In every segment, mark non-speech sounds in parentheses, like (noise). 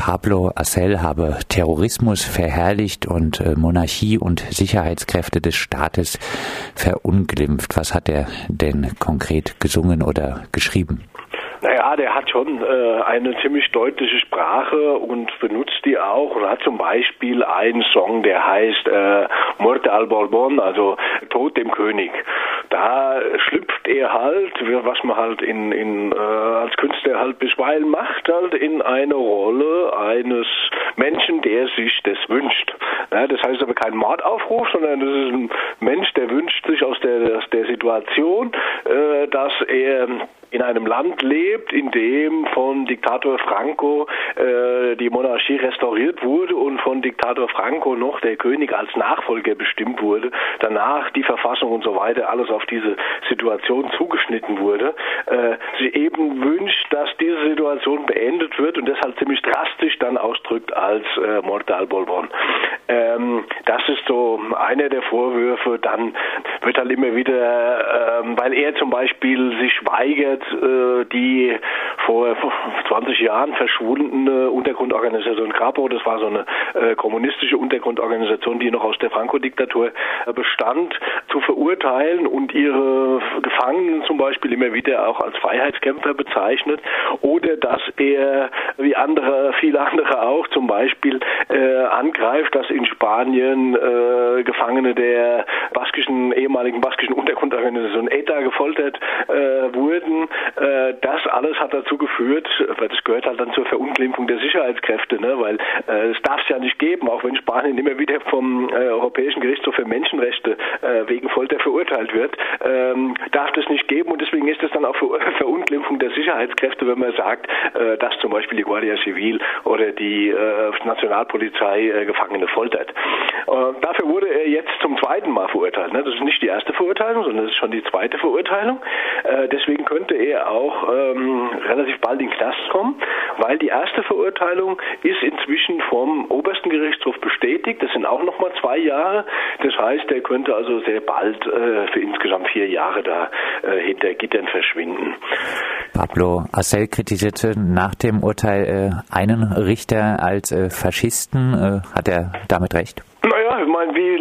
Pablo Assel habe Terrorismus verherrlicht und äh, Monarchie und Sicherheitskräfte des Staates verunglimpft. Was hat er denn konkret gesungen oder geschrieben? Naja, der hat schon äh, eine ziemlich deutliche Sprache und benutzt die auch und hat zum Beispiel einen Song, der heißt äh, Morte al Bourbon, also Tod dem König. Da schlüpft er halt, was man halt in, in äh, als Künstler halt bisweilen macht, halt in eine Rolle eines Menschen, der sich das wünscht. Ja, das heißt aber kein Mordaufruf, sondern das ist ein Mensch, der wünscht sich aus der, aus der Situation, äh, dass er in einem Land lebt, in dem von Diktator Franco äh, die Monarchie restauriert wurde und von Diktator Franco noch der König als Nachfolger bestimmt wurde, danach die Verfassung und so weiter alles auf diese Situation zugeschnitten wurde, äh, sie eben wünscht, dass diese Situation beendet wird und deshalb ziemlich drastisch dann ausdrückt als äh, Mortal Bourbon. Ähm, das ist so einer der Vorwürfe. Dann wird halt immer wieder, ähm, weil er zum Beispiel sich weigert, die vor 20 Jahren verschwundene Untergrundorganisation Krapo, das war so eine äh, kommunistische Untergrundorganisation, die noch aus der Franco-Diktatur äh, bestand, zu verurteilen und ihre Gefangenen zum Beispiel immer wieder auch als Freiheitskämpfer bezeichnet oder dass er, wie andere, viele andere auch, zum Beispiel äh, angreift, dass in Spanien äh, Gefangene der baskischen, ehemaligen baskischen Untergrundorganisation ETA gefoltert wurden. Das alles hat dazu geführt, weil das gehört halt dann zur Verunglimpfung der Sicherheitskräfte, ne? weil äh, es darf es ja nicht geben, auch wenn Spanien immer wieder vom äh, Europäischen Gerichtshof für Menschenrechte äh, wegen Folter verurteilt wird, ähm, darf das nicht geben und deswegen ist es dann auch Ver (laughs) Verunglimpfung der Sicherheitskräfte, wenn man sagt, äh, dass zum Beispiel die Guardia Civil oder die äh, Nationalpolizei äh, Gefangene foltert. Äh, dafür wurde er jetzt zum zweiten Mal verurteilt. Ne? Das ist nicht die erste Verurteilung, sondern das ist schon die zweite Verurteilung. Äh, deswegen könnte er auch ähm, relativ bald in den Knast kommen, weil die erste Verurteilung ist inzwischen vom obersten Gerichtshof bestätigt. Das sind auch nochmal zwei Jahre. Das heißt, er könnte also sehr bald äh, für insgesamt vier Jahre da äh, hinter Gittern verschwinden. Pablo Assel kritisierte nach dem Urteil äh, einen Richter als äh, Faschisten. Äh, hat er damit recht? Naja, ich meine, wie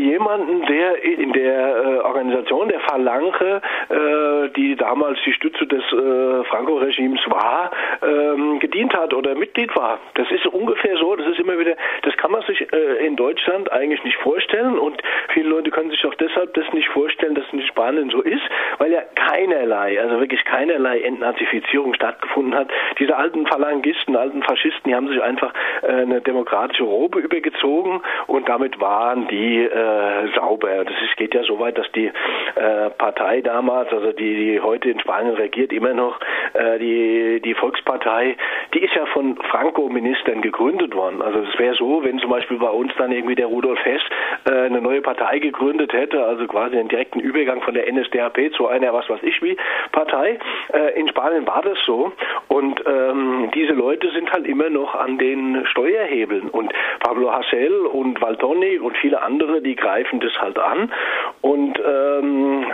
jemanden, der in der äh, Organisation der Phalange, äh, die damals die Stütze des äh, Franco-Regimes war, ähm, gedient hat oder Mitglied war? Das ist ungefähr so, das ist immer wieder, das kann man sich in Deutschland eigentlich nicht vorstellen und viele Leute können sich auch deshalb das nicht vorstellen, dass es in Spanien so ist, weil ja keinerlei, also wirklich keinerlei Entnazifizierung stattgefunden hat. Diese alten Phalangisten, alten Faschisten, die haben sich einfach eine demokratische Robe übergezogen und damit waren die äh, sauber. Das ist, geht ja so weit, dass die äh, Partei damals, also die, die heute in Spanien regiert, immer noch äh, die, die Volkspartei, die ist ja von Franco-Ministern gegründet worden. Also es wäre so, wenn zum Beispiel bei uns dann irgendwie der Rudolf Hess äh, eine neue Partei gegründet hätte, also quasi einen direkten Übergang von der NSDAP zu einer, was weiß ich wie, Partei. Äh, in Spanien war das so und ähm, diese Leute sind halt immer noch an den Steuerhebeln und Pablo Hassel und Valtoni und viele andere, die greifen das halt an. Und ähm,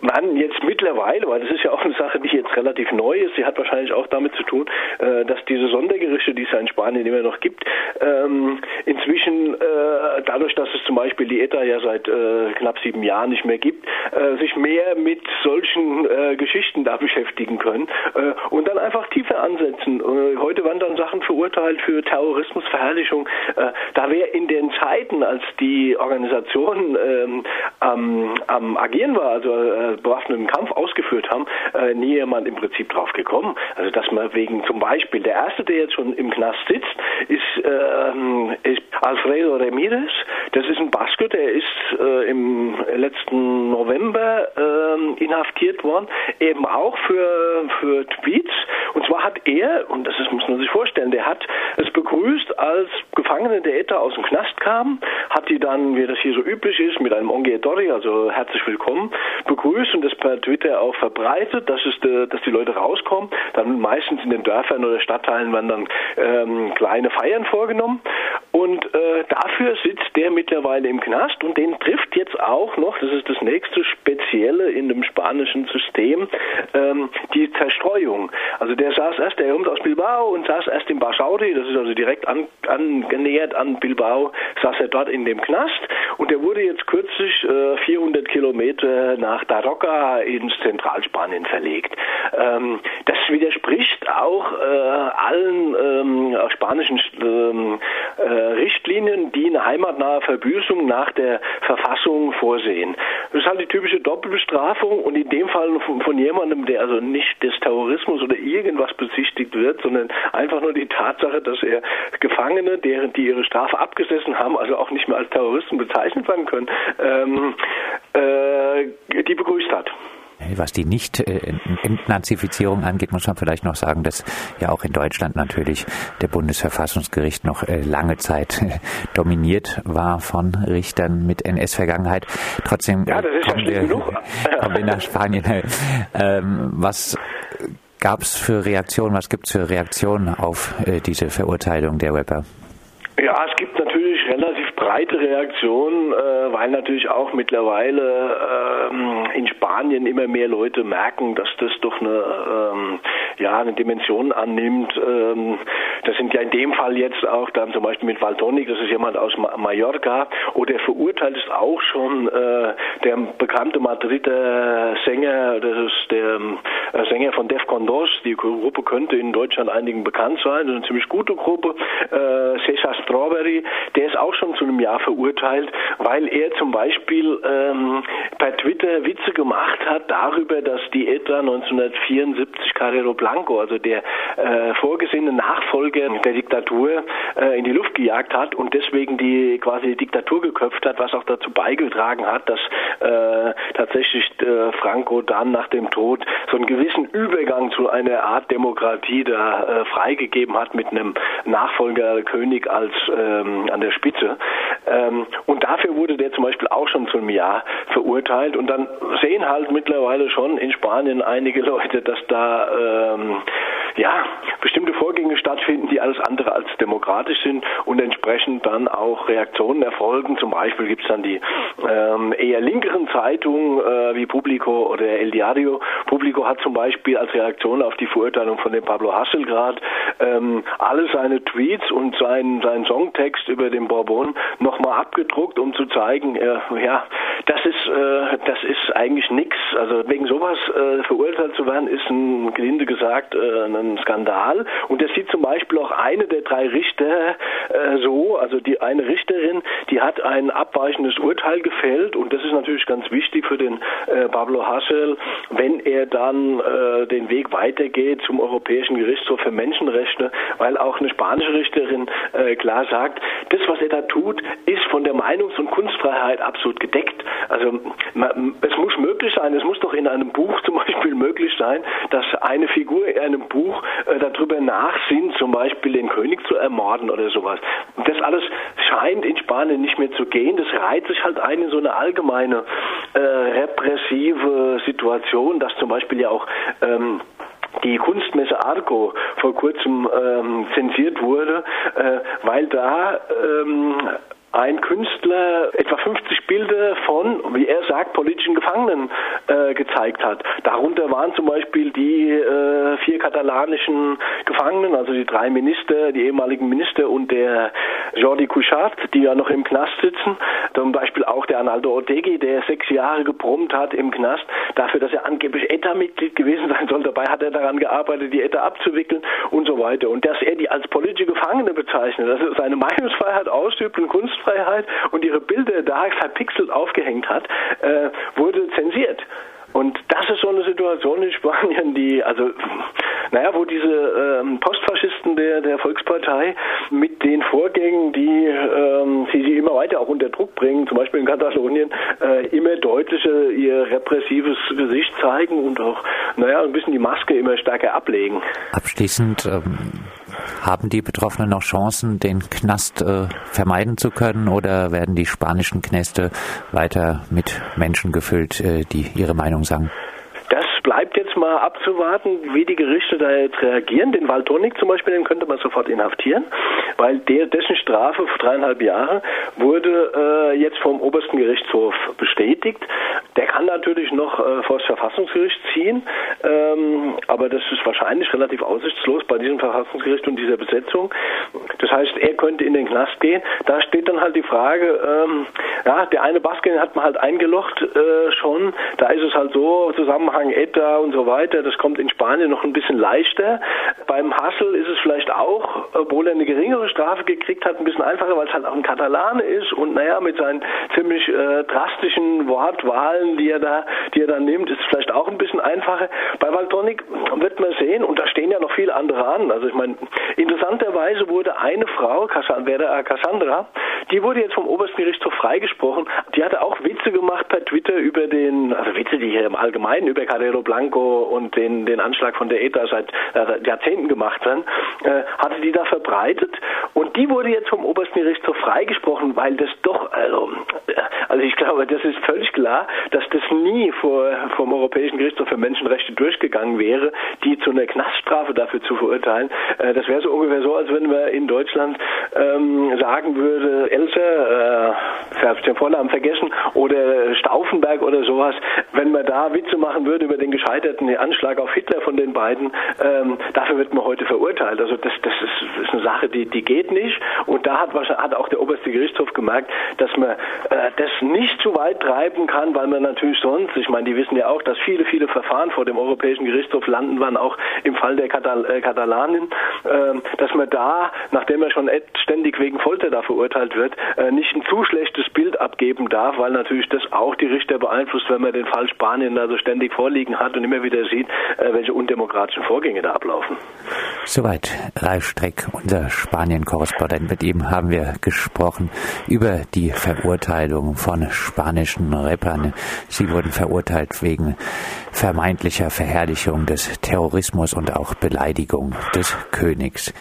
man jetzt mittlerweile, weil das ist ja auch eine Sache, die jetzt relativ neu ist, sie hat wahrscheinlich auch damit zu tun, äh, dass diese Sondergerichte, die es ja in Spanien immer noch gibt, ähm, inzwischen äh, dadurch, dass es zum Beispiel die ETA ja seit äh, knapp sieben Jahren nicht mehr gibt, äh, sich mehr mit solchen äh, Geschichten da beschäftigen können äh, und dann einfach tiefer ansetzen. heute werden dann Sachen verurteilt für Terrorismus, Verherrlichung. da wäre in den Zeiten, als die Organisation ähm, am, am Agieren war, also bewaffneten Kampf ausgeführt haben, äh, nie jemand im Prinzip drauf gekommen. Also dass man wegen zum Beispiel, der erste, der jetzt schon im Knast sitzt, ist, äh, ist Alfredo Ramirez. Das ist ein Basker, der ist äh, im letzten November äh, inhaftiert worden, eben auch für, für Tweets. Und zwar hat er, und das ist, muss man sich vorstellen, der hat es begrüßt, als Gefangene der ETA aus dem Knast kamen, hat die dann, wie das hier so üblich ist, mit einem Onge Dori, also herzlich willkommen, begrüßt begrüßt und das per Twitter auch verbreitet, dass, es, äh, dass die Leute rauskommen. Dann meistens in den Dörfern oder Stadtteilen werden dann ähm, kleine Feiern vorgenommen. Und äh, dafür sitzt der mittlerweile im Knast und den trifft jetzt auch noch, das ist das nächste Spezielle in dem spanischen System, ähm, die Zerstreuung. Also der saß erst, der kommt aus Bilbao und saß erst in Basauri, das ist also direkt an, angenähert an Bilbao, saß er dort in dem Knast und der wurde jetzt kürzlich äh, 400 Kilometer nach Daroca ins Zentralspanien verlegt. Ähm, das widerspricht auch äh, allen ähm, ähm, äh, Richtlinien, die eine heimatnahe Verbüßung nach der Verfassung vorsehen. Das ist halt die typische Doppelbestrafung und in dem Fall von, von jemandem, der also nicht des Terrorismus oder irgendwas bezichtigt wird, sondern einfach nur die Tatsache, dass er Gefangene, deren die ihre Strafe abgesessen haben, also auch nicht mehr als Terroristen bezeichnet werden können, ähm, äh, die begrüßt hat. Was die Nicht-Entnazifizierung angeht, muss man vielleicht noch sagen, dass ja auch in Deutschland natürlich der Bundesverfassungsgericht noch äh, lange Zeit (laughs) dominiert war von Richtern mit NS-Vergangenheit. Trotzdem ja, kommen, wir, (laughs) kommen wir nach Spanien. Ähm, was gab es für Reaktionen, was gibt es für Reaktionen auf äh, diese Verurteilung der Rapper? Ja, es gibt natürlich relativ breite Reaktionen, äh, weil natürlich auch mittlerweile ähm, in Spanien immer mehr Leute merken, dass das doch eine, ähm, ja, eine Dimension annimmt. Ähm, das sind ja in dem Fall jetzt auch dann zum Beispiel mit Valtonic, das ist jemand aus Mallorca, oder verurteilt ist auch schon äh, der bekannte Madrider Sänger, das ist der äh, Sänger von Defcon Dos. Die Gruppe könnte in Deutschland einigen bekannt sein, das ist eine ziemlich gute Gruppe. Äh, Cesar Strawberry, der ist auch schon zu einem Jahr verurteilt, weil er zum Beispiel ähm, bei Twitter Witze gemacht hat darüber, dass die ETA 1974 Carrero Blanco, also der äh, vorgesehene Nachfolger der Diktatur, äh, in die Luft gejagt hat und deswegen die quasi die Diktatur geköpft hat, was auch dazu beigetragen hat, dass äh, tatsächlich äh, Franco dann nach dem Tod so einen gewissen Übergang zu einer Art Demokratie da äh, freigegeben hat mit einem Nachfolger König als ähm, an der Spitze. Ähm, und dafür wurde der zum Beispiel auch schon zu einem Jahr verurteilt. Und dann sehen halt mittlerweile schon in Spanien einige Leute, dass da ähm, ja bestimmte Vorgänge stattfinden, die alles andere als demokratisch sind und entsprechend dann auch Reaktionen erfolgen. Zum Beispiel gibt es dann die ähm, eher linkeren Zeitungen äh, wie Publico oder El Diario. Publico hat zum Beispiel als Reaktion auf die Verurteilung von dem Pablo Hasselgrad ähm, alle seine Tweets und seinen, seinen Songtext über den Bourbon nochmal abgedruckt, um zu zeigen, äh, ja, das ist, äh, das ist eigentlich nichts. Also wegen sowas äh, verurteilt zu werden, ist ein gelinde gesagt äh, ein Skandal. Und das sieht zum Beispiel auch eine der drei Richter äh, so, also die eine Richterin, die hat ein abweichendes Urteil gefällt und das ist natürlich ganz wichtig für den äh, Pablo Hassel, wenn er dann äh, den Weg weitergeht zum Europäischen Gerichtshof für Menschenrechte, weil auch eine spanische Richterin äh, klar sagt, das, was er da tut, ist von der Meinungs- und Kunstfreiheit absolut gedeckt. Also es muss möglich sein, es muss doch in einem Buch (laughs) zum Beispiel möglich sein, dass eine Figur in einem Buch äh, darüber nachsinnt, zum Beispiel den König zu ermorden oder sowas. Das alles scheint in Spanien nicht mehr zu gehen. Das reiht sich halt ein in so eine allgemeine äh, repressive Situation, dass zum Beispiel ja auch ähm, die Kunstmesse Arco vor kurzem ähm, zensiert wurde, äh, weil da ähm, ein Künstler etwa 50 Bilder von, wie er sagt, politischen Gefangenen äh, gezeigt hat. Darunter waren zum Beispiel die äh, vier katalanischen Gefangenen, also die drei Minister, die ehemaligen Minister und der Jordi Cuixart, die ja noch im Knast sitzen. Zum Beispiel auch der Arnaldo Ortegi, der sechs Jahre gebrummt hat im Knast, dafür, dass er angeblich ETA-Mitglied gewesen sein soll. Dabei hat er daran gearbeitet, die ETA abzuwickeln und so weiter. Und dass er die als Gefangene bezeichnet, dass er seine Meinungsfreiheit ausübt und Kunst Kunstfreiheit und ihre Bilder da verpixelt aufgehängt hat, äh, wurde zensiert. Und das ist so eine Situation in Spanien, die, also, naja, wo diese ähm, Postfaschisten der, der Volkspartei mit den Vorgängen, die ähm, sie, sie immer weiter auch unter Druck bringen, zum Beispiel in Katalonien, äh, immer deutlicher ihr repressives Gesicht zeigen und auch, naja, ein bisschen die Maske immer stärker ablegen. Abschließend, ähm haben die Betroffenen noch Chancen, den Knast äh, vermeiden zu können oder werden die spanischen Knäste weiter mit Menschen gefüllt, äh, die ihre Meinung sagen? Mal abzuwarten, wie die Gerichte da jetzt reagieren. Den Valtonik zum Beispiel, den könnte man sofort inhaftieren, weil der, dessen Strafe für dreieinhalb Jahre wurde äh, jetzt vom obersten Gerichtshof bestätigt. Der kann natürlich noch äh, vor das Verfassungsgericht ziehen, ähm, aber das ist wahrscheinlich relativ aussichtslos bei diesem Verfassungsgericht und dieser Besetzung. Das heißt, er könnte in den Knast gehen. Da steht dann halt die Frage, ähm, ja, der eine Basken hat man halt eingelocht äh, schon. Da ist es halt so, Zusammenhang ETA und so weiter, das kommt in Spanien noch ein bisschen leichter. Beim Hassel ist es vielleicht auch, obwohl er eine geringere Strafe gekriegt hat, ein bisschen einfacher, weil es halt auch ein Katalane ist und naja, mit seinen ziemlich äh, drastischen Wortwahlen, die er da, die er da nimmt, ist es vielleicht auch ein bisschen einfacher. Bei Valtonic wird man sehen, und da stehen ja noch viele andere an. Also ich meine, interessanterweise wurde eine Frau, Cassandra, die wurde jetzt vom obersten Gerichtshof freigesprochen. Die hatte auch Witze gemacht per Twitter über den, also Witze, die hier im Allgemeinen über Carrero Blanco und den, den Anschlag von der ETA seit äh, Jahrzehnten gemacht werden, äh, hatte die da verbreitet. Und die wurde jetzt vom obersten Gerichtshof freigesprochen, weil das doch, also, äh, also ich glaube, das ist völlig klar, dass das nie vor, vom Europäischen Gerichtshof für Menschenrechte durchgegangen wäre, die zu einer Knaststrafe dafür zu verurteilen. Äh, das wäre so ungefähr so, als wenn man in Deutschland ähm, sagen würde, Else, äh, ich habe den Vornamen vergessen, oder Stauffenberg oder sowas, wenn man da Witze machen würde über den gescheiterten Anschlag auf Hitler von den beiden, ähm, dafür wird man heute verurteilt. Also das, das ist, Sache, die, die geht nicht. Und da hat, hat auch der oberste Gerichtshof gemerkt, dass man äh, das nicht zu weit treiben kann, weil man natürlich sonst, ich meine, die wissen ja auch, dass viele, viele Verfahren vor dem Europäischen Gerichtshof landen waren, auch im Fall der Katal äh, Katalanen, äh, dass man da, nachdem er schon ständig wegen Folter da verurteilt wird, äh, nicht ein zu schlechtes Bild abgeben darf, weil natürlich das auch die Richter beeinflusst, wenn man den Fall Spanien da so ständig vorliegen hat und immer wieder sieht, äh, welche undemokratischen Vorgänge da ablaufen. Soweit Ralf Streck, unser Spanien-Korrespondent. Mit ihm haben wir gesprochen über die Verurteilung von spanischen Rappern. Sie wurden verurteilt wegen vermeintlicher Verherrlichung des Terrorismus und auch Beleidigung des Königs.